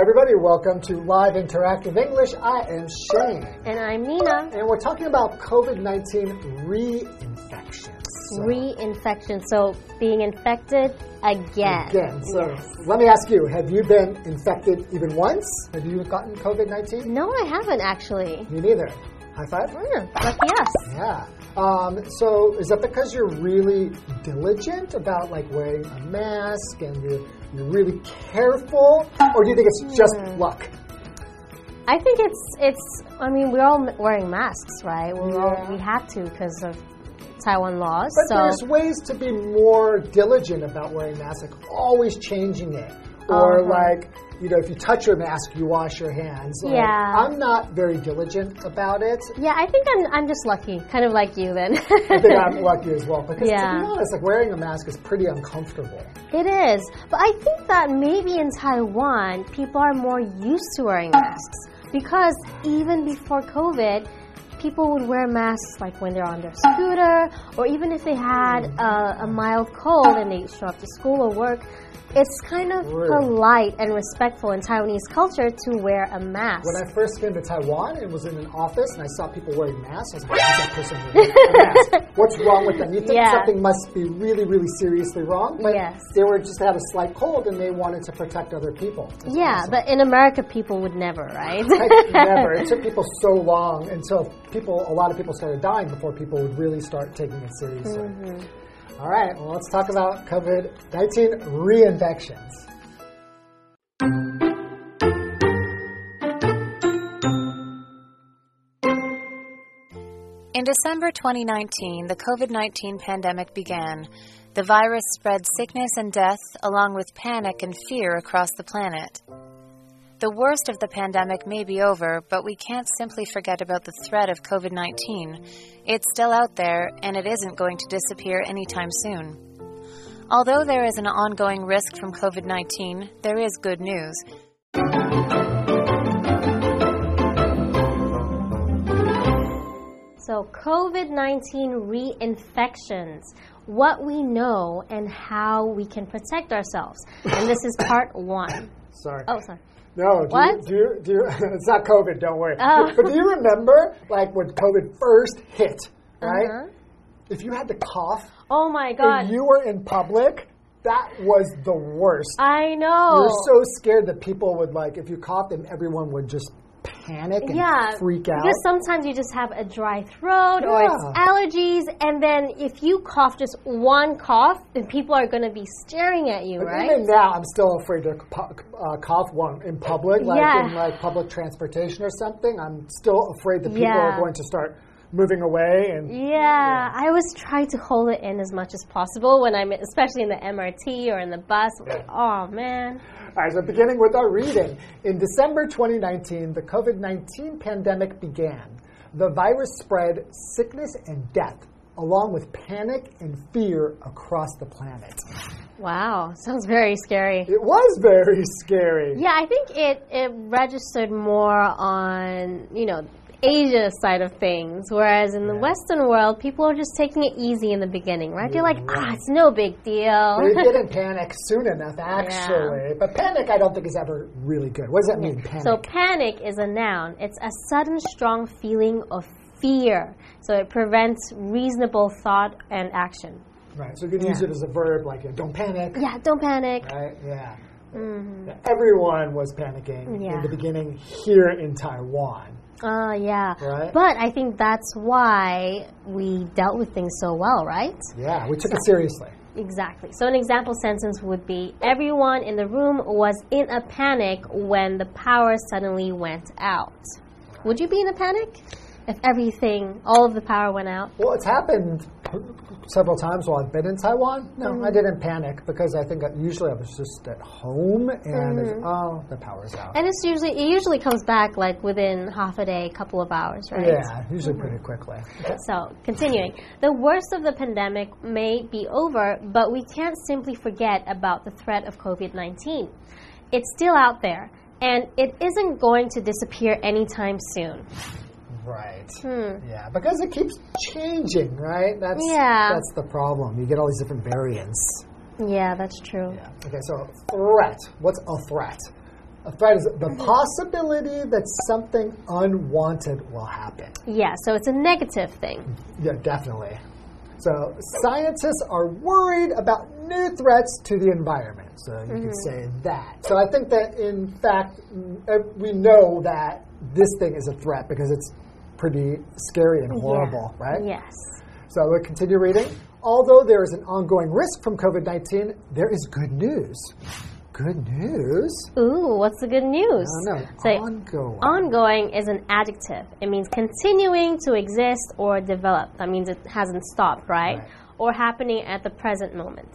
everybody. Welcome to Live Interactive English. I am Shane. And I'm Nina. And we're talking about COVID 19 reinfections. So, Reinfection. So, being infected again. Again. So, yes. let me ask you have you been infected even once? Have you gotten COVID 19? No, I haven't actually. Me neither. High five? Mm, lucky us. Yeah. Um, so is that because you're really diligent about like wearing a mask and you're, you're really careful, or do you think it's just mm. luck? I think it's it's. I mean, we're all wearing masks, right? we yeah. all we have to because of Taiwan laws. But so. there's ways to be more diligent about wearing masks, like always changing it, or uh -huh. like you know, if you touch your mask, you wash your hands. Like, yeah. I'm not very diligent about it. Yeah, I think I'm, I'm just lucky, kind of like you then. I think I'm lucky as well. Because yeah. to be honest, like wearing a mask is pretty uncomfortable. It is. But I think that maybe in Taiwan, people are more used to wearing masks. Because even before COVID, people would wear masks like when they're on their scooter, or even if they had a, a mild cold and they show up to school or work it's kind of polite and respectful in Taiwanese culture to wear a mask. When I first came to Taiwan and was in an office and I saw people wearing masks, I was like, that person wearing a mask? What's wrong with them? You think yeah. something must be really, really seriously wrong? But yes. they were just had a slight cold and they wanted to protect other people. That's yeah, awesome. but in America, people would never, right? never. It took people so long until people, a lot of people started dying before people would really start taking it seriously. Mm -hmm. All right, well, let's talk about COVID 19 reinfections. In December 2019, the COVID 19 pandemic began. The virus spread sickness and death, along with panic and fear across the planet. The worst of the pandemic may be over, but we can't simply forget about the threat of COVID 19. It's still out there, and it isn't going to disappear anytime soon. Although there is an ongoing risk from COVID 19, there is good news. So, COVID 19 reinfections, what we know and how we can protect ourselves. And this is part one. Sorry. Oh, sorry. No, do what? You, do you, do you, it's not COVID, don't worry. Oh. But do you remember, like, when COVID first hit, right? Uh -huh. If you had to cough, oh my God. If you were in public, that was the worst. I know. You're so scared that people would, like, if you coughed, and everyone would just panic and yeah, freak out. Because sometimes you just have a dry throat yeah. or it's allergies, and then if you cough just one cough, then people are going to be staring at you, but right? Even now, I'm still afraid to uh, cough one in public, like yeah. in like public transportation or something. I'm still afraid that people are going to start moving away and yeah, yeah, I always try to hold it in as much as possible when I'm especially in the MRT or in the bus. Oh man. All right, so beginning with our reading. In December 2019, the COVID 19 pandemic began. The virus spread sickness and death, along with panic and fear across the planet. Wow, sounds very scary. It was very scary. Yeah, I think it, it registered more on, you know, Asia side of things, whereas in the Western world, people are just taking it easy in the beginning, right? They're like, ah, it's no big deal. They didn't panic soon enough, actually. Yeah. But panic, I don't think, is ever really good. What does that mean, panic? So, panic is a noun, it's a sudden, strong feeling of fear. So, it prevents reasonable thought and action. Right. So, you can yeah. use it as a verb, like, don't panic. Yeah, don't panic. Right, yeah. Mm -hmm. Everyone was panicking yeah. in the beginning here in Taiwan. Uh, yeah. Right? But I think that's why we dealt with things so well, right? Yeah, we took so, it seriously. Exactly. So an example sentence would be Everyone in the room was in a panic when the power suddenly went out. Would you be in a panic if everything, all of the power went out? Well, it's happened several times while I've been in Taiwan. No, mm -hmm. I didn't panic because I think usually I was just at home and mm -hmm. oh, the power's out. And it's usually it usually comes back like within half a day, a couple of hours, right? Yeah, usually mm -hmm. pretty quickly. So continuing, the worst of the pandemic may be over, but we can't simply forget about the threat of COVID nineteen. It's still out there, and it isn't going to disappear anytime soon. Right. Hmm. Yeah, because it keeps changing, right? That's yeah. that's the problem. You get all these different variants. Yeah, that's true. Yeah. Okay, so threat. What's a threat? A threat is the possibility that something unwanted will happen. Yeah, so it's a negative thing. Yeah, definitely. So scientists are worried about new threats to the environment. So you could say that. So I think that in fact mm, we know that this thing is a threat because it's pretty scary and horrible, right? Yes. So we'll continue reading. Although there is an ongoing risk from COVID 19, there is good news. Good news? Ooh, what's the good news? I don't know. Ongoing. ongoing is an adjective. It means continuing to exist or develop. That means it hasn't stopped, right? Right. Or happening at the present moment.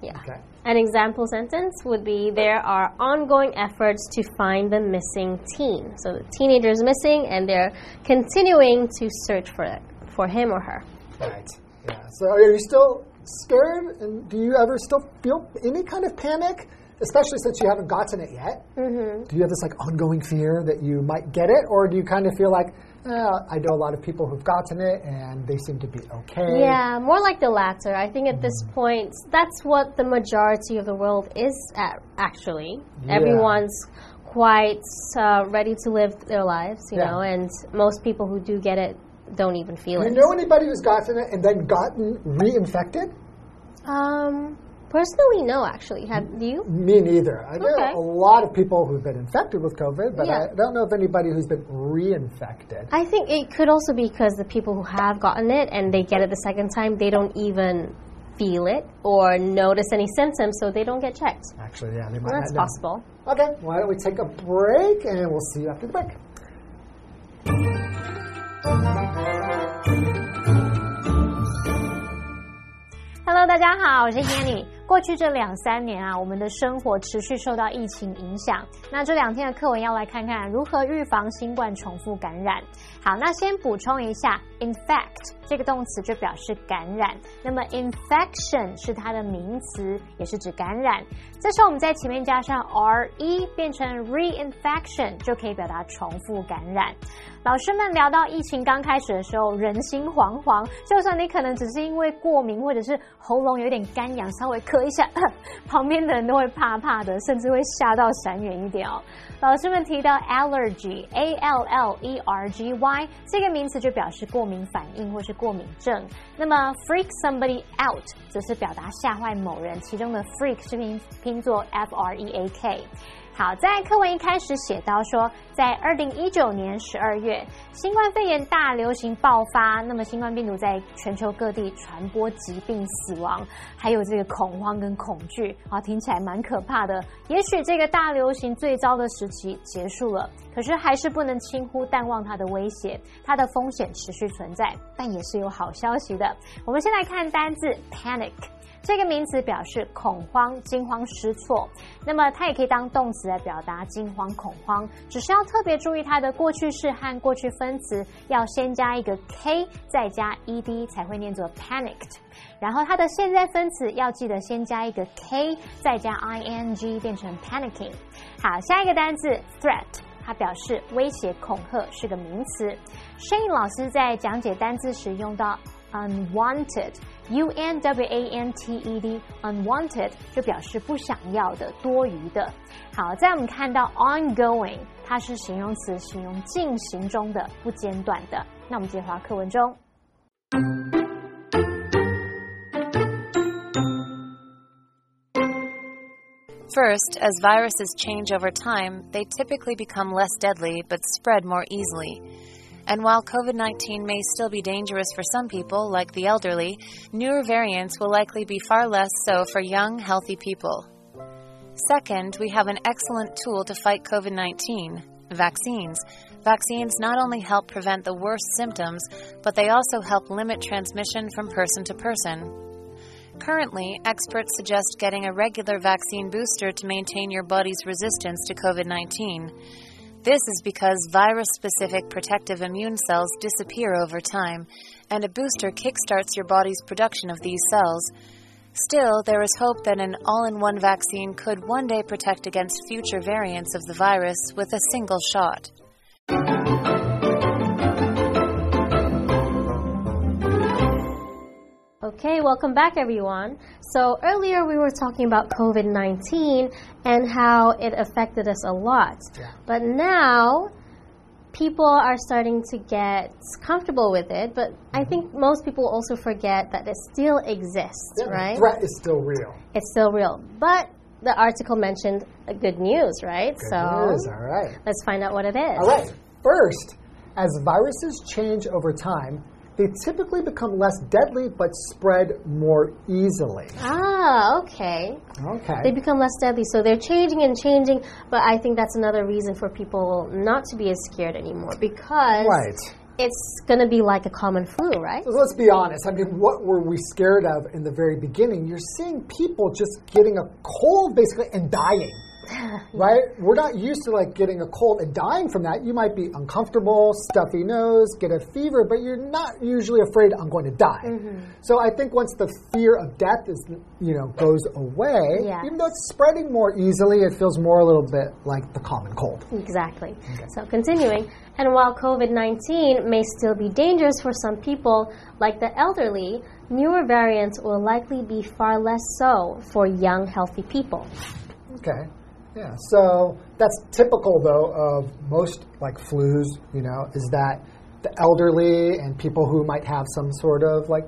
Yeah. Okay. An example sentence would be There are ongoing efforts to find the missing teen. So the teenager is missing and they're continuing to search for it, for him or her. Right. Yeah. So are you still scared? And do you ever still feel any kind of panic? Especially since you haven't gotten it yet. Mm-hmm. Do you have this like ongoing fear that you might get it, or do you kind of feel like, uh, I know a lot of people who've gotten it and they seem to be okay? Yeah, more like the latter. I think at this point, that's what the majority of the world is at, actually. Yeah. Everyone's quite uh, ready to live their lives, you Yeah. know, and most people who do get it don't even feel Do it. you know anybody who's gotten it and then gotten reinfected? Um, personally, no, actually. Have do you? Me neither. I know Okay. a lot of people who've been infected with COVID, but Yeah. I don't know of anybody who's been reinfected. I think it could also be because the people who have gotten it and they get it the second time, they don't even feel it or notice any symptoms, so they don't get checked. Actually, yeah, they might That's not know. possible. Okay, why don't we take a break and we'll see you after the break. Hello，大家好，我是 Yanny。 过去这两三年啊，我们的生活持续受到疫情影响。那这两天的课文要来看看如何预防新冠重复感染。好，那先补充一下，infect 这个动词就表示感染，那么 infection 是它的名词，也是指感染。这时候我们在前面加上 re 变成 reinfection，就可以表达重复感染。老师们聊到疫情刚开始的时候，人心惶惶。就算你可能只是因为过敏，或者是喉咙有点干痒，稍微咳一下，旁边的人都会怕怕的，甚至会吓到闪远一点哦。老师们提到 allergy，a l l e r g y 这个名词就表示过敏反应或是过敏症。那么 freak somebody out 则是表达吓坏某人，其中的 freak 是拼拼作 f r e a k。好，在课文一开始写到说，在二零一九年十二月，新冠肺炎大流行爆发，那么新冠病毒在全球各地传播疾病、死亡，还有这个恐慌跟恐惧，啊，听起来蛮可怕的。也许这个大流行最糟的时期结束了，可是还是不能轻忽淡忘它的威胁，它的风险持续存在，但也是有好消息的。我们先来看单字 panic。这个名词表示恐慌、惊慌失措，那么它也可以当动词来表达惊慌、恐慌，只是要特别注意它的过去式和过去分词要先加一个 k，再加 ed 才会念作 panicked。然后它的现在分词要记得先加一个 k，再加 ing 变成 panicking。好，下一个单字 threat。它表示威胁、恐吓，是个名词。Shane 老师在讲解单字时用到 unwanted unwanted，u n w a n t e d，unwanted 就表示不想要的、多余的。好，在我们看到 ongoing，它是形容词，形容进行中的、不间断的。那我们接回到课文中。 First, as viruses change over time, they typically become less deadly but spread more easily. And while COVID 19 may still be dangerous for some people, like the elderly, newer variants will likely be far less so for young, healthy people. Second, we have an excellent tool to fight COVID 19 vaccines. Vaccines not only help prevent the worst symptoms, but they also help limit transmission from person to person. Currently, experts suggest getting a regular vaccine booster to maintain your body's resistance to COVID 19. This is because virus specific protective immune cells disappear over time, and a booster kickstarts your body's production of these cells. Still, there is hope that an all in one vaccine could one day protect against future variants of the virus with a single shot. Okay, welcome back, everyone. So, earlier we were talking about COVID 19 and how it affected us a lot. Yeah. But now, people are starting to get comfortable with it, but I mm-hmm. think most people also forget that it still exists, Yeah, the right? threat is still real. It's still real. But the article mentioned a good news, right? Good so, news, all right. let's find out what it is. All right. First, as viruses change over time, they typically become less deadly but spread more easily. Ah, okay. Okay. They become less deadly. So they're changing and changing, but I think that's another reason for people not to be as scared anymore because Right. it's going to be like a common flu, right? So let's be honest. I mean, what were we scared of in the very beginning? You're seeing people just getting a cold basically and dying. Right? We're not used to like getting a cold and dying from that. You might be uncomfortable, stuffy nose, get a fever, but you're not usually afraid I'm going to die. Mm-hmm. So I think once the fear of death is, you know, goes away, Yeah. even though it's spreading more easily, it feels more a little bit like the common cold. Exactly. So continuing, and while COVID 19 may still be dangerous for some people, like the elderly, newer variants will likely be far less so for young, healthy people. Okay. Yeah. So that's typical though of most like flus, you know, is that the elderly and people who might have some sort of like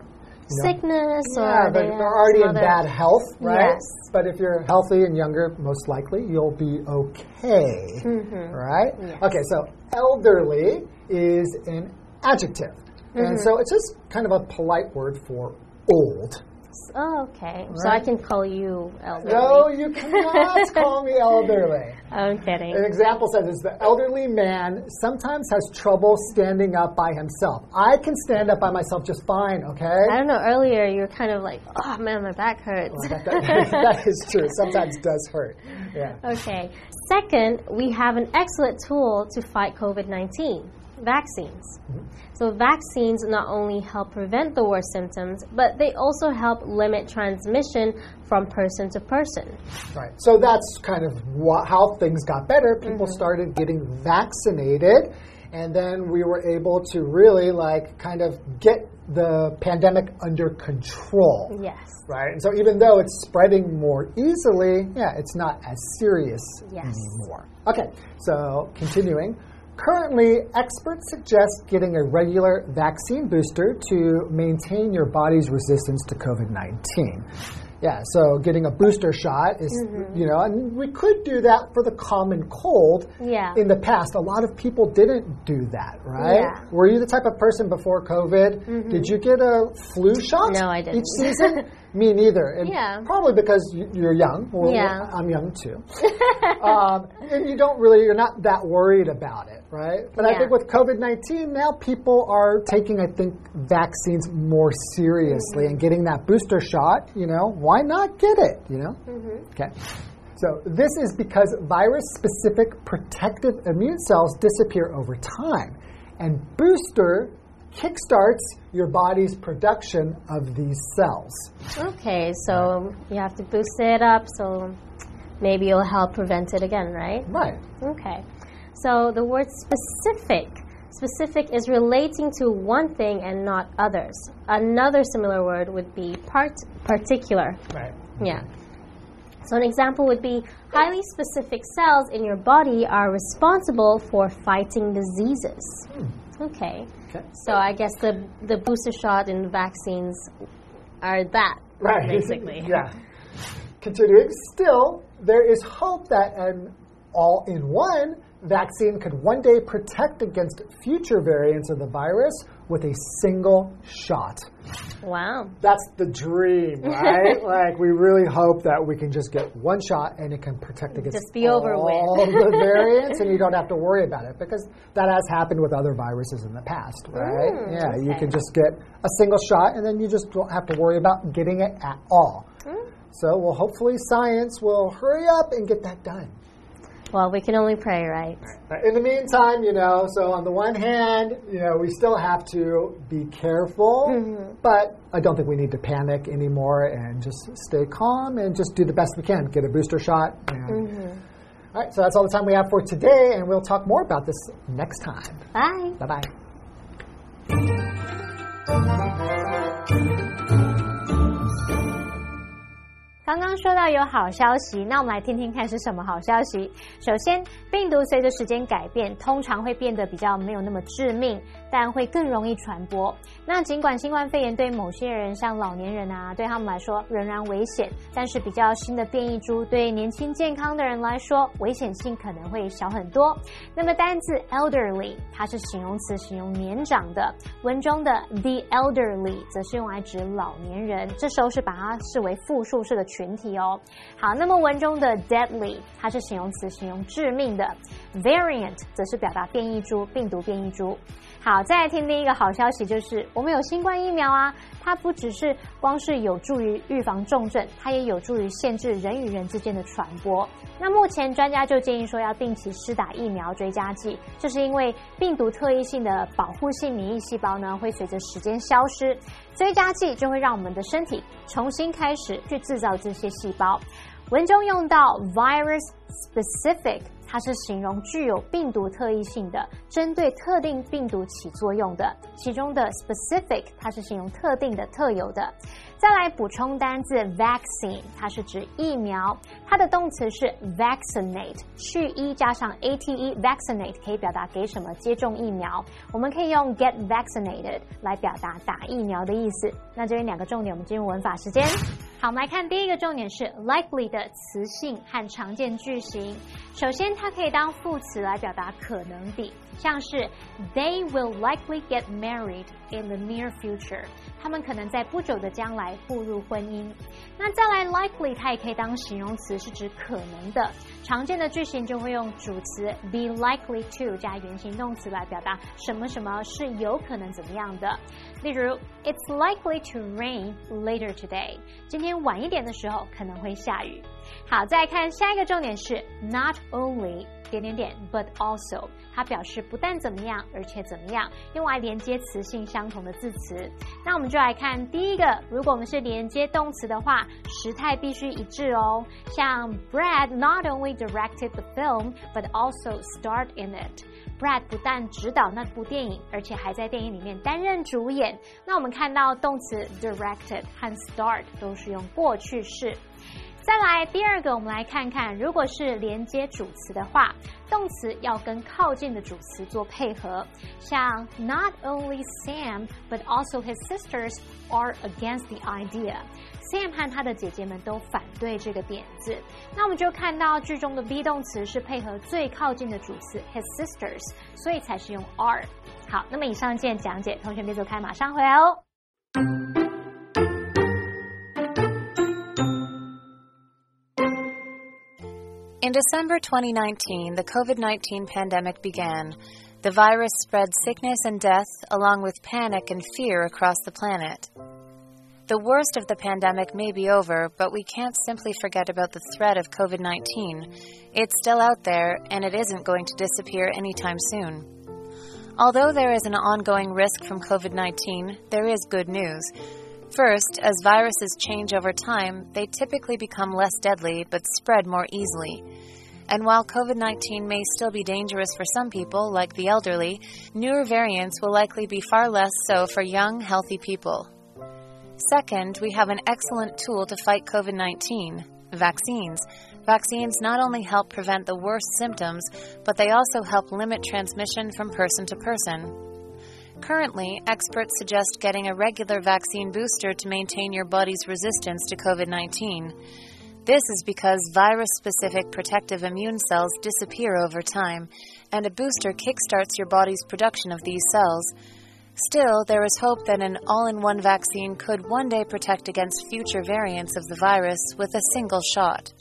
you know, Sickness yeah, or but they they're already in bad health, right? Yes. But if you're healthy and younger, most likely you'll be okay, right? Mm-hmm. Yes. Okay, so elderly is an adjective, Mm-hmm. and so it's just kind of a polite word for old. Oh, okay. So I can call you elderly. No, you cannot call me elderly. I'm kidding. An example says is the elderly man sometimes has trouble standing up by himself. I can stand up by myself just fine, okay? I don't know. Earlier, you were kind of like, "Oh man, my back hurts." That- that- that is true. Sometimes does hurt. Yeah. okay. Second, we have an excellent tool to fight COVID nineteen: vaccines. So vaccines not only help prevent the worst symptoms, but they also help limit transmission from person to person. Right. So that's kind of how things got better. People Mm-hmm. started getting vaccinated, and then we were able to really like kind of get the pandemic under control. Yes. Right. And so even though it's spreading more easily, yeah, it's not as serious Yes. anymore. Okay. So continuing. Currently, experts suggest getting a regular vaccine booster to maintain your body's resistance to COVID 19. Yeah, so getting a booster shot is, Mm-hmm. you know, and we could do that for the common cold. Yeah. In the past, a lot of people didn't do that, right? Yeah. Were you the type of person before COVID? Did you get a flu shot? No, I didn't. Each season? Me neither. And Yeah. Probably because you- you're young. Well, Yeah. I'm young too. um, and you don't really, you're not that worried about it, right? But I think with COVID 19, now people are taking, I think, vaccines more seriously Mm-hmm. and getting that booster shot, you know, why not get it, you know? Mm-hmm. Okay. So this is because virus specific protective immune cells disappear over time. And booster kickstarts your body's production of these cells. Okay, so you have to boost it up, so maybe it'll help prevent it again, right? Right. Okay. So the word specific. Specific is relating to one thing and not others. Another similar word would be part particular. Right. Yeah. So an example would be highly specific cells in your body are responsible for fighting diseases. Hmm. Okay. Okay. So I guess the the booster shot and vaccines are that Right. basically. yeah. Continuing, still, there is hope that an all in one vaccine could one day protect against future variants of the virus with a single shot. Wow. That's the dream, right? like, we really hope that we can just get one shot and it can protect against Just be over with. all the variants and you don't have to worry about it because that has happened with other viruses in the past, right? Mm, yeah, you can just get a single shot and then you just don't have to worry about getting it at all. Mm. So, well, hopefully science will hurry up and get that done. Well, we can only pray, right? In the meantime, you know, so on the one hand, you know, we still have to be careful, Mm-hmm. but I don't think we need to panic anymore and just stay calm and just do the best we can. Get a booster shot. And, Mm-hmm. All right, so that's all the time we have for today, and we'll talk more about this next time. Bye. Bye bye. 刚刚说到有好消息，那我们来听听看是什么好消息。首先，病毒随着时间改变，通常会变得比较没有那么致命，但会更容易传播。那尽管新冠肺炎对某些人，像老年人啊，对他们来说仍然危险，但是比较新的变异株对年轻健康的人来说，危险性可能会小很多。那么单字 elderly 它是形容词，形容年长的。文中的 the elderly 则是用来指老年人，这时候是把它视为复数式的。群体哦，好，那么文中的 deadly 它是形容词，形容致命的；variant 则是表达变异株、病毒变异株。好，再来听另一个好消息，就是我们有新冠疫苗啊，它不只是光是有助于预防重症，它也有助于限制人与人之间的传播。那目前专家就建议说要定期施打疫苗追加剂，这是因为病毒特异性的保护性免疫细胞呢会随着时间消失。追加剂就会让我们的身体重新开始去制造这些细胞。文中用到 virus specific，它是形容具有病毒特异性的，针对特定病毒起作用的。其中的 specific，它是形容特定的、特有的。再来补充单字 vaccine，它是指疫苗，它的动词是 vaccinate，去一加上 a t e，vaccinate 可以表达给什么接种疫苗。我们可以用 get vaccinated 来表达打疫苗的意思。那这边两个重点，我们进入文法时间。好，我们来看第一个重点是 likely 的词性和常见句型。首先，它可以当副词来表达可能的。像是 They will likely get married in the near future。他们可能在不久的将来步入婚姻。那再来 likely，它也可以当形容词，是指可能的。常见的句型就会用主词 be likely to 加原形动词来表达什么什么是有可能怎么样的。例如，It's likely to rain later today。今天晚一点的时候可能会下雨。好，再看下一个重点是 not only。点点点，but also，它表示不但怎么样，而且怎么样，用来连接词性相同的字词。那我们就来看第一个，如果我们是连接动词的话，时态必须一致哦。像 Brad not only directed the film, but also starred in it。Brad 不但指导那部电影，而且还在电影里面担任主演。那我们看到动词 directed 和 starred 都是用过去式。再来第二个，我们来看看，如果是连接主词的话，动词要跟靠近的主词做配合。像 Not only Sam but also his sisters are against the idea。Sam 和他的姐姐们都反对这个点子。那我们就看到句中的 be 动词是配合最靠近的主词 his sisters，所以才是用 are。好，那么以上件讲解，同学别走开，马上回来哦。In December 2019, the COVID 19 pandemic began. The virus spread sickness and death, along with panic and fear across the planet. The worst of the pandemic may be over, but we can't simply forget about the threat of COVID 19. It's still out there, and it isn't going to disappear anytime soon. Although there is an ongoing risk from COVID 19, there is good news. First, as viruses change over time, they typically become less deadly but spread more easily. And while COVID 19 may still be dangerous for some people, like the elderly, newer variants will likely be far less so for young, healthy people. Second, we have an excellent tool to fight COVID 19 vaccines. Vaccines not only help prevent the worst symptoms, but they also help limit transmission from person to person. Currently, experts suggest getting a regular vaccine booster to maintain your body's resistance to COVID 19. This is because virus specific protective immune cells disappear over time, and a booster kickstarts your body's production of these cells. Still, there is hope that an all in one vaccine could one day protect against future variants of the virus with a single shot.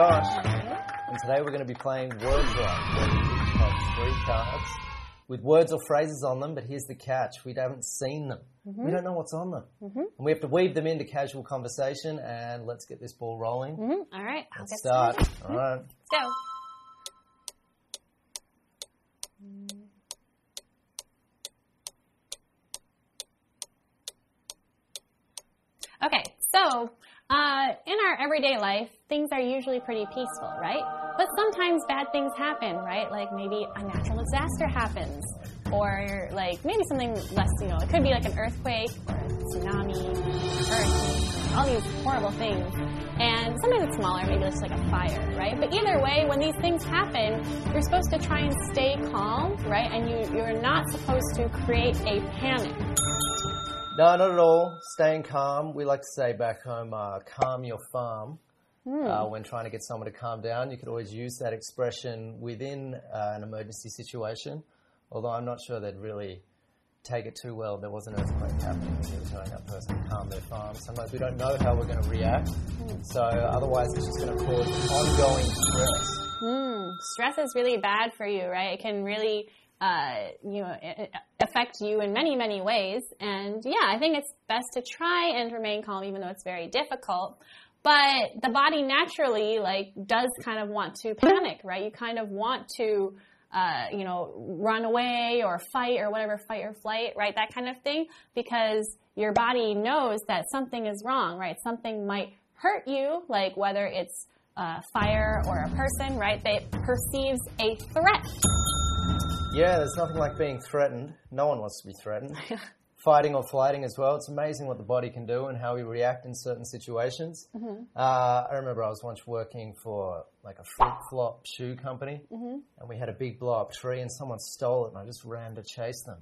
Josh. And today we're going to be playing Word Rock, where we each have three cards with words or phrases on them, but here's the catch. We haven't seen them. Mm-hmm. We don't know what's on them. Mm-hmm. And we have to weave them into casual conversation, and let's get this ball rolling. Mm-hmm. All right. Let's start. All right. Let's go. Okay, so uh, in our everyday life, things are usually pretty peaceful, right? But sometimes bad things happen, right? Like maybe a natural disaster happens, or like maybe something less, you know, it could be like an earthquake or a tsunami, hurricane, all these horrible things. And sometimes it's smaller, maybe it's like a fire, right? But either way, when these things happen, you're supposed to try and stay calm, right? And you, you're not supposed to create a panic. No, not at all. Staying calm. We like to say back home, uh, calm your farm. Uh, when trying to get someone to calm down, you could always use that expression within uh, an emergency situation. Although I'm not sure they'd really take it too well. There was an earthquake happening and you were telling that person to calm their farm. Sometimes we don't know how we're going to react. So otherwise it's just going to cause ongoing stress. Mm, stress is really bad for you, right? It can really, uh, you know, a- a- affect you in many, many ways. And yeah, I think it's best to try and remain calm, even though it's very difficult. But the body naturally, like, does kind of want to panic, right? You kind of want to, uh, you know, run away or fight or whatever, fight or flight, right? That kind of thing, because your body knows that something is wrong, right? Something might hurt you, like whether it's uh, fire or a person, right? That perceives a threat. Yeah, there's nothing like being threatened. No one wants to be threatened. Fighting or flighting as well. It's amazing what the body can do and how we react in certain situations. Uh, I remember I was once working for like a flip flop shoe company, and we had a big blow up tree, and someone stole it, and I just ran to chase them.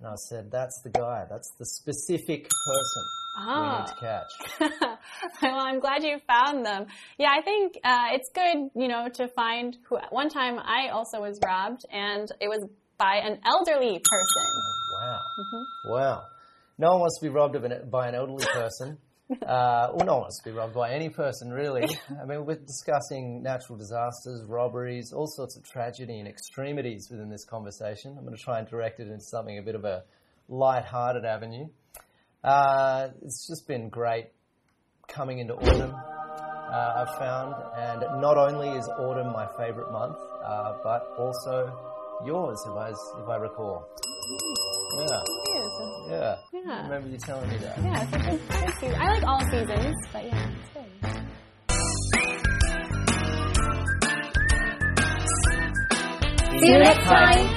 And I said, "That's the guy. That's the specific person we need to catch." well, I'm glad you found them. Yeah, I think uh, it's good, you know, to find who. One time I also was robbed, and it was by an elderly person. Wow. Wow. No one wants to be robbed of an, by an elderly person. Uh, well, no one wants to be robbed by any person, really. I mean, we're discussing natural disasters, robberies, all sorts of tragedy and extremities within this conversation. I'm going to try and direct it into something a bit of a light-hearted avenue. Uh, it's just been great coming into autumn. Uh, I've found, and not only is autumn my favourite month, uh, but also yours, if I, if I recall. Yeah. Yeah. Yeah. I remember you telling me that. Yeah, it's a good, good season. I like all seasons, but yeah, it's good. See you next time.